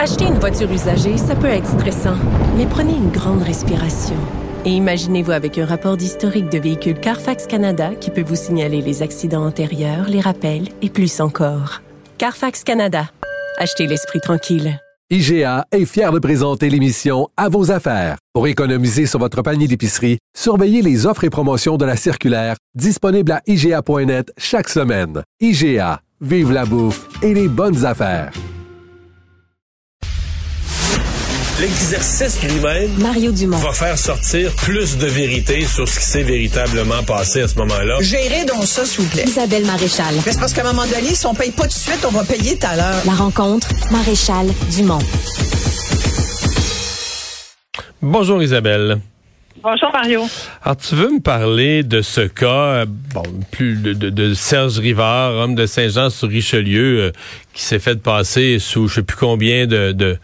Acheter une voiture usagée, ça peut être stressant, mais prenez une grande respiration. Et imaginez-vous avec un rapport d'historique de véhicule Carfax Canada qui peut vous signaler les accidents antérieurs, les rappels et plus encore. Carfax Canada. Achetez l'esprit tranquille. IGA est fier de présenter l'émission À vos affaires. Pour économiser sur votre panier d'épicerie, surveillez les offres et promotions de la circulaire disponible à IGA.net chaque semaine. IGA, vive la bouffe et les bonnes affaires. L'exercice lui-même Mario Dumont. va faire sortir plus de vérité sur ce qui s'est véritablement passé à ce moment-là. Gérez donc ça, s'il vous plaît. Isabelle Maréchal. Mais c'est parce qu'à un moment donné, si on paye pas tout de suite, on va payer tout à l'heure. La rencontre, Maréchal Dumont. Bonjour Isabelle. Bonjour Mario. Alors tu veux me parler de ce cas, euh, bon, plus de, de- de Serge Rivard, homme de Saint-Jean-sur-Richelieu, euh, qui s'est fait passer sous je sais plus combien de, de,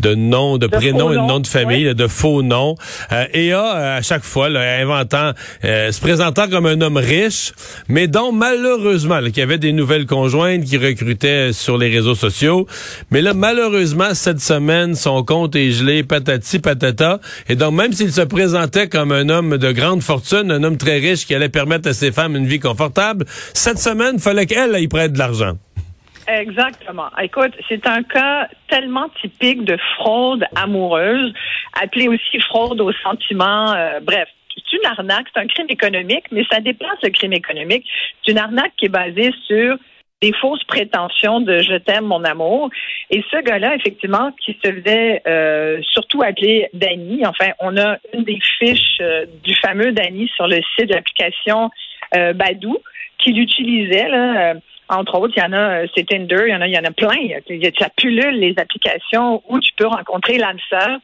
de noms, de, prénoms et de noms, de famille, de faux noms, euh, et a euh, à chaque fois là, inventant, euh, se présentant comme un homme riche, mais dont malheureusement, là, qu'il y avait des nouvelles conjointes qui recrutaient sur les réseaux sociaux, mais là malheureusement cette semaine son compte est gelé, patati patata, et donc même s'il se présentait comme un homme de grande fortune, un homme très riche qui allait permettre à ses femmes une vie confortable, cette semaine fallait qu'elle y prête de l'argent. Exactement. Écoute, c'est un cas tellement typique de fraude amoureuse, appelé aussi fraude aux sentiments. euh, bref, c'est une arnaque, c'est un crime économique, mais ça déplace le crime économique. C'est une arnaque qui est basée sur des fausses prétentions de je t'aime mon amour. Et ce gars-là, effectivement, qui se faisait euh, surtout appeler Danny. Enfin, on a une des fiches euh, du fameux Danny sur le site de l'application euh, Badou qui l'utilisait. Là, euh, entre autres, il y en a, euh, c'est Tinder, il y en a, il y en a plein. Il y a, ça pullule les applications où tu peux rencontrer l'âme sœur.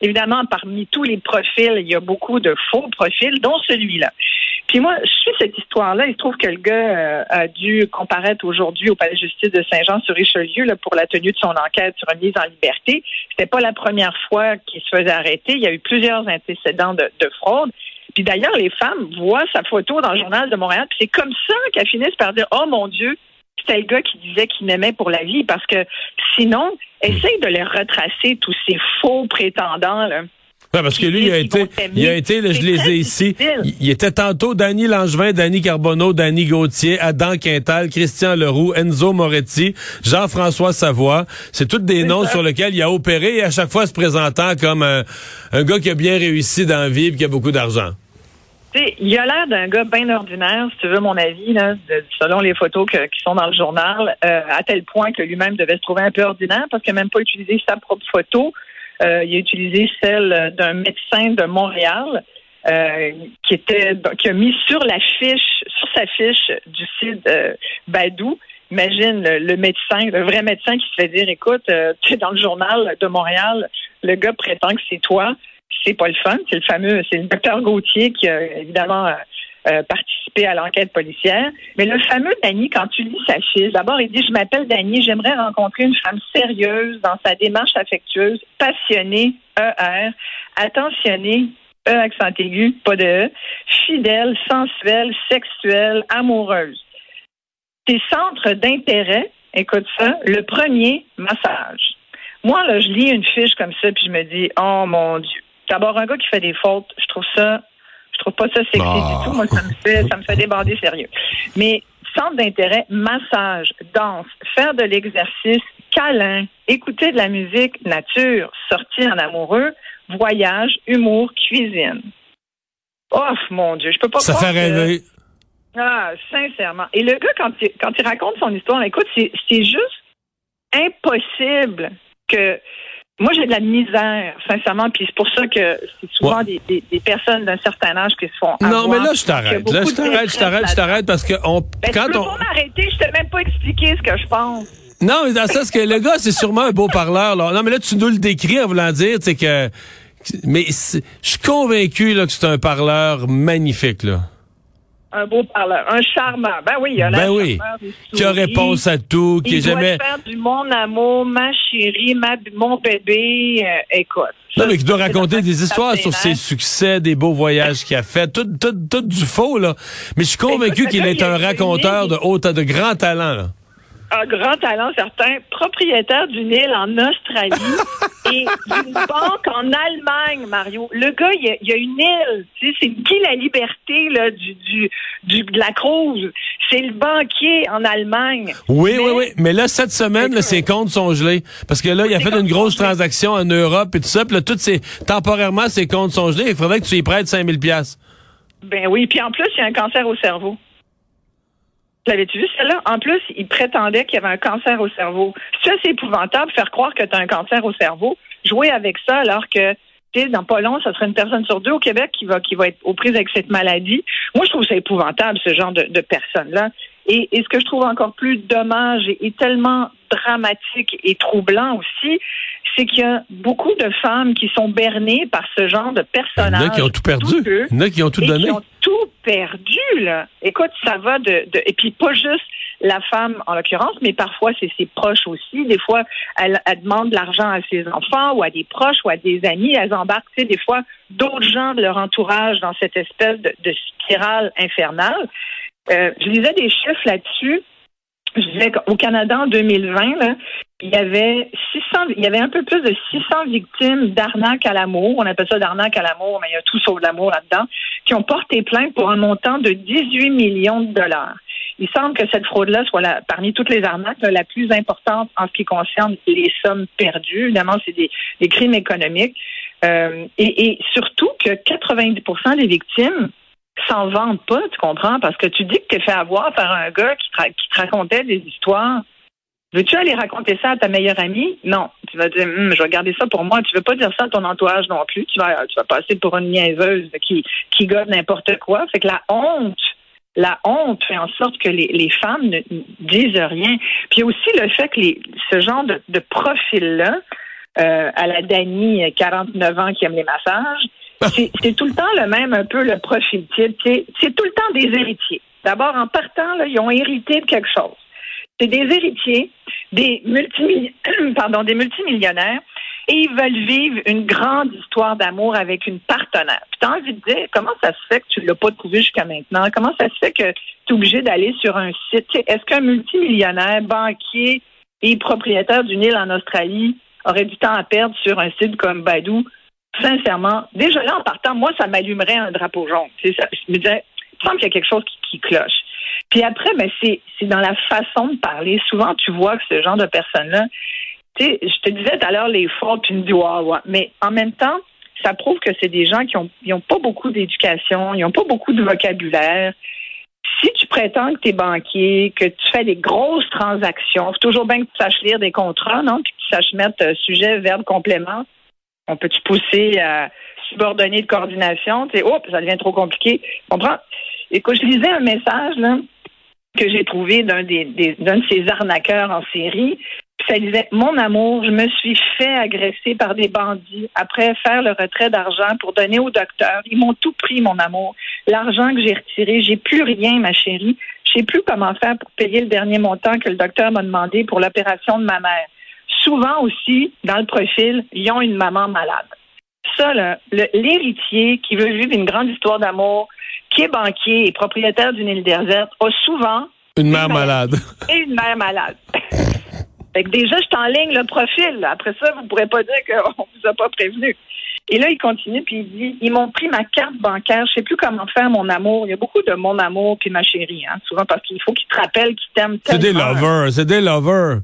Évidemment, parmi tous les profils, il y a beaucoup de faux profils, dont celui-là. Puis moi, je suis cette histoire-là. Il se trouve que le gars euh, a dû comparaître aujourd'hui au palais de justice de Saint-Jean-sur-Richelieu pour la tenue de son enquête sur une mise en liberté. C'était pas la première fois qu'il se faisait arrêter. Il y a eu plusieurs antécédents de, de fraude. Puis d'ailleurs, les femmes voient sa photo dans le journal de Montréal. Puis c'est comme ça qu'elles finissent par dire Oh mon Dieu, c'était le gars qui disait qu'il m'aimait pour la vie. Parce que sinon, essaye de les retracer, tous ces faux prétendants. Là. Ouais, parce que lui, il a été, il a été, là, je les ai ici. Il, il était tantôt Danny Langevin, Danny Carbonneau, Danny Gauthier, Adam Quintal, Christian Leroux, Enzo Moretti, Jean-François Savoie. C'est tous des noms ça. sur lesquels il a opéré et à chaque fois se présentant comme un, un gars qui a bien réussi dans la vie et qui a beaucoup d'argent. Tu sais, il a l'air d'un gars bien ordinaire, si tu veux mon avis, là, selon les photos qui sont dans le journal, euh, à tel point que lui-même devait se trouver un peu ordinaire parce qu'il n'a même pas utilisé sa propre photo. Euh, il a utilisé celle d'un médecin de Montréal euh, qui était qui a mis sur la fiche, sur sa fiche du site Badou. Imagine le, le médecin, le vrai médecin qui se fait dire, écoute, tu es dans le journal de Montréal, le gars prétend que c'est toi c'est pas le fun. C'est le fameux, c'est le docteur Gauthier qui a évidemment euh, euh, participé à l'enquête policière. Mais le fameux Danny, quand tu lis sa fiche, d'abord il dit je m'appelle Danny, j'aimerais rencontrer une femme sérieuse dans sa démarche affectueuse, passionnée, ER, attentionnée, E accent aigu, pas de E, fidèle, sensuelle, sexuelle, amoureuse. Tes centres d'intérêt, écoute ça, le premier, massage. Moi, là, je lis une fiche comme ça, puis je me dis, oh mon Dieu. D'abord, un gars qui fait des fautes, je trouve ça, je trouve pas ça sexy Ah. du tout. Moi, ça me fait, ça me fait déborder sérieux. Mais centre d'intérêt, massage, danse, faire de l'exercice, câlin, écouter de la musique, nature, sortir en amoureux, voyage, humour, cuisine. Oh mon Dieu, je peux pas Ça fait que- rêver. ah, sincèrement. Et le gars, quand il, quand il raconte son histoire, écoute, c'est juste impossible que. Moi, j'ai de la misère, sincèrement, puis c'est pour ça que c'est souvent Ouais. des, des- des personnes d'un certain âge qui se font. Non, avoir. mais là, je t'arrête. Là, je t'arrête, je t'arrête, je t'arrête parce que on, Ben, quand tu peux on, pas m'arrêter, je t'ai même pas expliqué ce que je pense. Non, mais dans le sens que le gars, c'est sûrement un beau parleur. Là. Non, mais là, tu nous le décris en voulant dire, c'est que. Mais je suis convaincu là, que c'est un parleur magnifique, là. Un beau parleur, un charmeur. Ben oui, il a l'air Ben oui. charmeur, Qui a réponse à tout, qui Il est doit jamais. faire du mon amour, ma chérie, ma, mon bébé. euh, écoute. Non, mais qui doit raconter des histoires sur ses succès, des beaux voyages qu'il a fait, tout, tout, tout du faux, là. Mais je suis convaincu qu'il est un a raconteur de haut, de grand talent, là. Un grand talent certain, propriétaire d'une île en Australie et d'une banque en Allemagne, Mario. Le gars, il y a, il y a une île, tu sais, c'est Guy la liberté là, du, du, du, de la Cruz. C'est le banquier en Allemagne. Oui, Mais- oui, oui. Mais là, cette semaine, là, ses comptes sont gelés. Parce que là, il a fait une grosse transaction en Europe et tout ça. Puis là, toutes ces, temporairement, ses comptes sont gelés. Il faudrait que tu y prêtes 5000 pièces. Ben oui, puis en plus, il y a un cancer au cerveau. L'avais-tu vu celle-là? En plus, il prétendait qu'il y avait un cancer au cerveau. Ça, c'est épouvantable, faire croire que tu as un cancer au cerveau, jouer avec ça alors que, tu sais, dans pas long, ça serait une personne sur deux au Québec qui va, être aux prises avec cette maladie. Moi, je trouve ça épouvantable, ce genre de, de personnes-là. Et, et ce que je trouve encore plus dommage et, et tellement dramatique et troublant aussi, c'est qu'il y a beaucoup de femmes qui sont bernées par ce genre de Il y en personnages. a qui ont tout perdu. Il y en a qui ont tout donné. qui ont tout perdu, là. Écoute, ça va de, de- et puis pas juste la femme en l'occurrence, mais parfois c'est ses proches aussi. Des fois, elle, elle demande de l'argent à ses enfants ou à des proches ou à des amis. Elles embarquent, tu sais, des fois d'autres gens de leur entourage dans cette espèce de, de spirale infernale. Euh, je lisais des chiffres là-dessus. Je disais qu'au Canada en 2020, là, il y avait 600, il y avait un peu plus de 600 victimes d'arnaque à l'amour. On appelle ça d'arnaque à l'amour, mais il y a tout sauf l'amour là-dedans, qui ont porté plainte pour un montant de 18 millions de dollars. Il semble que cette fraude-là soit la- parmi toutes les arnaques là, la plus importante en ce qui concerne les sommes perdues. Évidemment, c'est des, des crimes économiques. Euh, et, et surtout que 90% des victimes s'en vendent pas, tu comprends? Parce que tu dis que tu es fait avoir par un gars qui, te racontait des histoires. Veux-tu aller raconter ça à ta meilleure amie? Non. Tu vas dire, Hum, je vais garder ça pour moi. Tu veux pas dire ça à ton entourage non plus. Tu vas, tu vas passer pour une niaiseuse qui, qui n'importe quoi. Fait que la honte, la honte fait en sorte que les, les femmes ne disent rien. Puis aussi le fait que les, ce genre de, profil-là, euh, à la Dani, 49 ans, qui aime les massages, c'est tout le temps le même, un peu le profil type. C'est tout le temps des héritiers. D'abord, en partant, ils ont hérité de quelque chose. C'est des héritiers, des, des multimillionnaires, et ils veulent vivre une grande histoire d'amour avec une partenaire. Puis t'as envie de dire, comment ça se fait que tu l'as pas trouvé jusqu'à maintenant? Comment ça se fait que tu es obligé d'aller sur un site? Est-ce qu'un multimillionnaire, banquier et propriétaire d'une île en Australie aurait du temps à perdre sur un site comme Badou? Sincèrement, déjà là, en partant, moi, ça m'allumerait un drapeau jaune. C'est ça. Je me disais, il me semble qu'il y a quelque chose qui, cloche. Puis après, ben, c'est, dans la façon de parler. Souvent, tu vois que ce genre de personnes-là, tu sais, je te disais tout à l'heure les fautes, puis tu me dis, ouais. Mais en même temps, ça prouve que c'est des gens qui ont, ils ont pas beaucoup d'éducation, ils ont pas beaucoup de vocabulaire. Si tu prétends que tu es banquier, que tu fais des grosses transactions, faut toujours bien que tu saches lire des contrats, non? Puis que tu saches mettre euh, sujet, verbe, complément. On peut-tu pousser à subordonner de coordination? Tu sais, oh, ça devient trop compliqué. Comprends? Écoute, je lisais un message, que j'ai trouvé d'un de ces arnaqueurs en série. Ça disait Mon amour, je me suis fait agresser par des bandits après faire le retrait d'argent pour donner au docteur. Ils m'ont tout pris, mon amour. L'argent que j'ai retiré, j'ai plus rien, ma chérie. Je sais plus comment faire pour payer le dernier montant que le docteur m'a demandé pour l'opération de ma mère. Souvent aussi, dans le profil, ils ont une maman malade. Ça, l'héritier qui veut vivre une grande histoire d'amour, qui est banquier et propriétaire d'une île déserte, a souvent Une mère malade. et une mère malade. fait que déjà, je t'enligne le profil. là. Après ça, vous ne pourrez pas dire qu'on vous a pas prévenu. Et là, il continue, puis il dit Ils m'ont pris ma carte bancaire, je sais plus comment faire mon amour. Il y a beaucoup de mon amour puis ma chérie, hein, souvent parce qu'il faut qu'ils te rappellent qu'ils t'aiment C'est des tellement. lovers, c'est des lovers.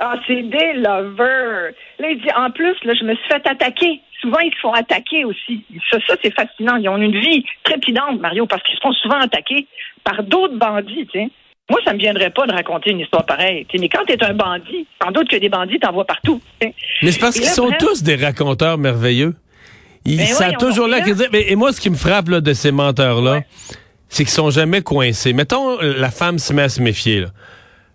Ah, c'est des lovers. Là, il dit, en plus, là, je me suis fait attaquer. Souvent, ils se font attaquer aussi. Ça, ça c'est fascinant. Ils ont une vie trépidante, Mario, parce qu'ils se font souvent attaquer par d'autres bandits, tu sais. Moi, ça me viendrait pas de raconter une histoire pareille. Mais quand tu es un bandit, sans doute que des bandits t'en voient partout. Mais c'est parce qu'ils sont bref. tous des raconteurs merveilleux. Ils, Ben oui, on toujours là Et moi, ce qui me frappe là, de ces menteurs-là, Ouais. c'est qu'ils sont jamais coincés. Mettons, la femme se met à se méfier. Là.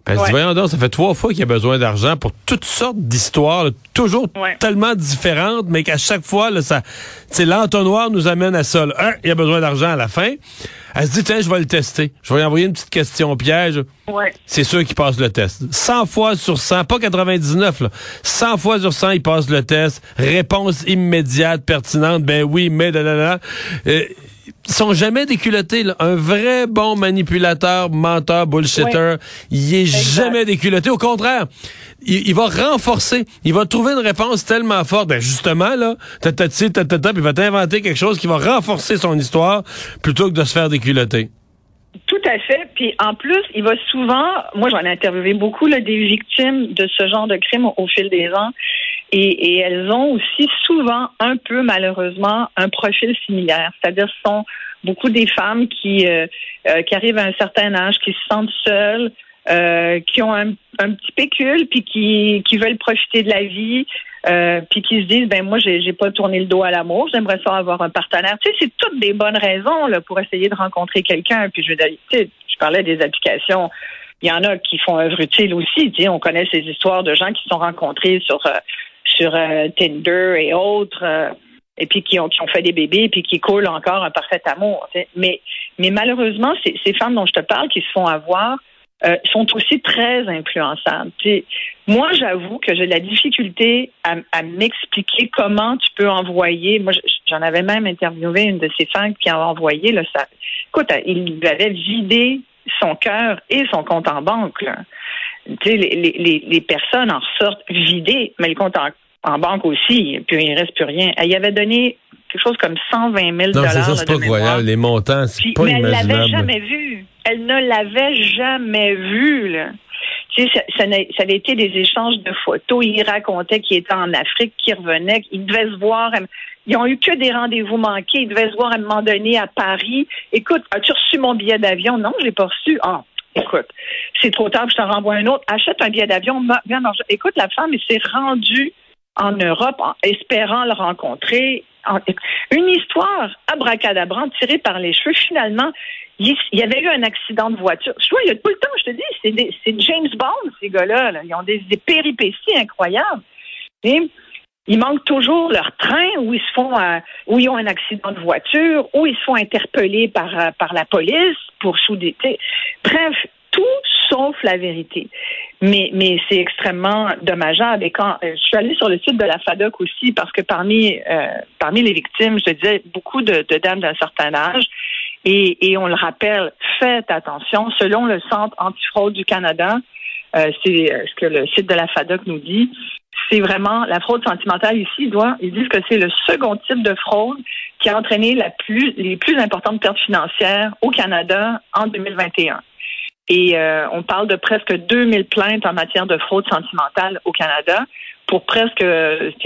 Dit, Ouais. voyons donc, ça fait trois fois qu'il a besoin d'argent pour toutes sortes d'histoires, là, toujours Ouais. tellement différentes, mais qu'à chaque fois, là, ça, l'entonnoir nous amène à ça. là. Un, il a besoin d'argent à la fin. Elle se dit, tiens, je vais le tester. Je vais lui envoyer une petite question piège. Ouais. C'est sûr qu'il passe le test. 100 fois sur 100, pas 99, là. 100 fois sur 100, il passe le test. Réponse immédiate, pertinente. Ben oui, mais... Euh, ils sont jamais déculottés. Là. Un vrai bon manipulateur, menteur, bullshitter, il est jamais déculotté. Au contraire, il, il, va renforcer. Il va trouver une réponse tellement forte. Ben justement, là, tatati, tatata, puis il va t'inventer quelque chose qui va renforcer son histoire plutôt que de se faire déculoter. Tout à fait. Puis en plus, il va souvent, moi j'en ai interviewé beaucoup là, des victimes de ce genre de crime au, au fil des ans, et, et, elles ont aussi souvent un peu malheureusement un profil similaire, c'est-à-dire ce sont beaucoup des femmes qui euh, euh, qui arrivent à un certain âge, qui se sentent seules, euh, qui ont un, un, petit pécule, puis qui, qui veulent profiter de la vie, euh, puis qui se disent ben moi j'ai j'ai pas tourné le dos à l'amour, j'aimerais ça avoir un partenaire. Tu sais, c'est toutes des bonnes raisons là pour essayer de rencontrer quelqu'un. Puis je tu sais, je parlais des applications. Il y en a qui font œuvre utile aussi. Tu sais, on connaît ces histoires de gens qui se sont rencontrés sur sur euh, Tinder et autres, euh, et puis qui ont, qui ont fait des bébés, puis qui coulent encore un parfait amour. Mais, mais malheureusement, ces, ces femmes dont je te parle qui se font avoir euh, sont aussi très influençables. moi, j'avoue que j'ai la difficulté à, à m'expliquer comment tu peux envoyer. Moi, j'en avais même interviewé une de ces femmes qui a envoyé. Là, ça, écoute, il avait vidé son cœur et son compte en banque. Là. Les, les, les, personnes en sortent vidées, mais le compte en, en banque aussi, puis il reste plus rien. Elle y avait donné quelque chose comme 120 000 Non, c'est ça, c'est pas croyable. Les montants, c'est pas mais imaginable. elle l'avait jamais vu. Elle ne l'avait jamais vu, là. Tu sais, ça, ça, ça, avait été des échanges de photos. Il racontait qu'il était en Afrique, qu'il revenait, qu'il devait se voir. Ils ont eu que des rendez-vous manqués. Ils devaient se voir à un moment donné à Paris. Écoute, as-tu reçu mon billet d'avion? Non, je l'ai pas reçu. Ah, écoute, c'est trop tard, je t'en renvoie un autre. Achète un billet d'avion. Viens, écoute, la femme, elle s'est rendue en Europe espérant le rencontrer. Une histoire abracadabrante tirée par les cheveux. Finalement, il y avait eu un accident de voiture. Je vois, il y a tout le temps, je te dis, c'est James Bond, ces gars-là. Ils ont des, péripéties incroyables. Ils manquent toujours leur train où ils se font, euh, où ils ont un accident de voiture, où ils se font par, euh, par la police pour sous des. Bref, tout sauf la vérité. Mais, mais c'est extrêmement dommageable. Et quand euh, je suis allée sur le site de la FADOC aussi, parce que parmi euh, parmi les victimes, je disais, beaucoup de, de dames d'un certain âge. Et, et, on le rappelle, faites attention. Selon le Centre antifraude du Canada, euh, c'est ce que le site de la FADOC nous dit, c'est vraiment la fraude sentimentale ici. Ils disent que c'est le second type de fraude qui a entraîné la plus, les plus importantes pertes financières au Canada en 2021. Et euh, on parle de presque 2000 plaintes en matière de fraude sentimentale au Canada pour presque,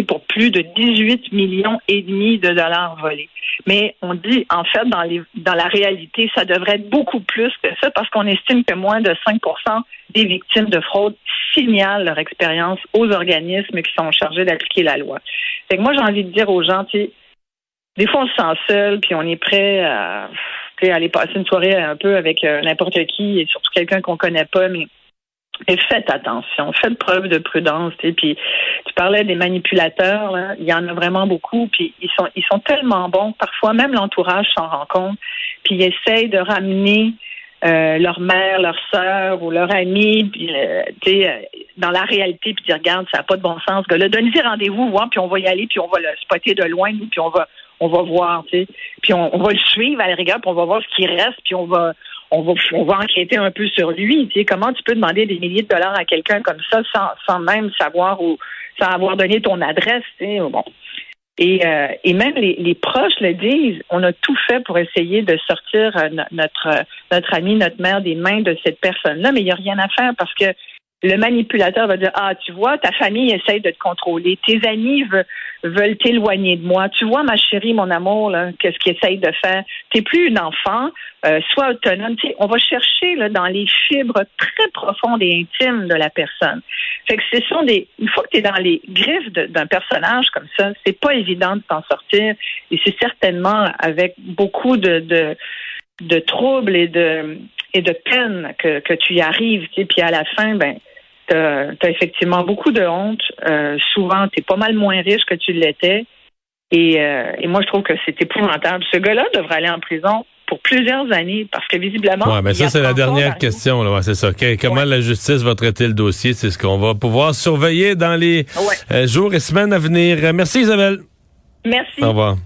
pour plus de 18 millions et demi de dollars volés. Mais on dit, en fait, dans, les, dans la réalité, ça devrait être beaucoup plus que ça parce qu'on estime que moins de 5% des victimes de fraude signalent leur expérience aux organismes qui sont chargés d'appliquer la loi. Fait que moi, j'ai envie de dire aux gens, des fois, on se sent seul, puis on est prêt à aller passer une soirée un peu avec euh, n'importe qui et surtout quelqu'un qu'on connaît pas, mais faites attention, faites preuve de prudence. Et puis tu parlais des manipulateurs, là, il y en a vraiment beaucoup, puis ils sont ils sont tellement bons, parfois même l'entourage s'en rend compte, puis ils essayent de ramener euh, leur mère, leur sœur ou leur ami, puis euh, euh, dans la réalité, puis dire regarde, ça n'a pas de bon sens, gars-là, donnez-y rendez-vous, voir, puis on va y aller, puis on va le spotter de loin, nous, puis on va on va voir. Puis on, on, va le suivre à la rigueur, puis on va voir ce qui reste, puis on va on va on va enquêter un peu sur lui. Tu sais, comment tu peux demander des milliers de dollars à quelqu'un comme ça sans, sans même savoir ou sans avoir donné ton adresse, tu sais, bon. Et, euh, et même les, les, proches le disent, on a tout fait pour essayer de sortir euh, notre notre ami, notre mère des mains de cette personne-là, mais il n'y a rien à faire parce que le manipulateur va dire ah tu vois ta famille essaye de te contrôler. Tes amis veulent, t'éloigner de moi. Tu vois ma chérie mon amour qu'est-ce qu'ils essayent de faire? T'es plus une enfant euh, sois autonome. Tu sais, on va chercher là dans les fibres très profondes et intimes de la personne. Fait que ce sont des une fois que tu es dans les griffes d'un personnage comme ça c'est pas évident de t'en sortir. Et c'est certainement avec beaucoup de, de de troubles et de et de peine que, que tu y arrives, tu sais, puis à la fin, ben, tu as, effectivement beaucoup de honte. Euh, souvent, tu es pas mal moins riche que tu l'étais. Et, euh, et moi, je trouve que c'est épouvantable. Ce gars-là devrait aller en prison pour plusieurs années parce que visiblement. Oui, mais ça, c'est la dernière question. Là. c'est ça. comment la justice va traiter le dossier? C'est ce qu'on va pouvoir surveiller dans les euh, jours et semaines à venir. Merci, Isabelle. Merci. Au revoir.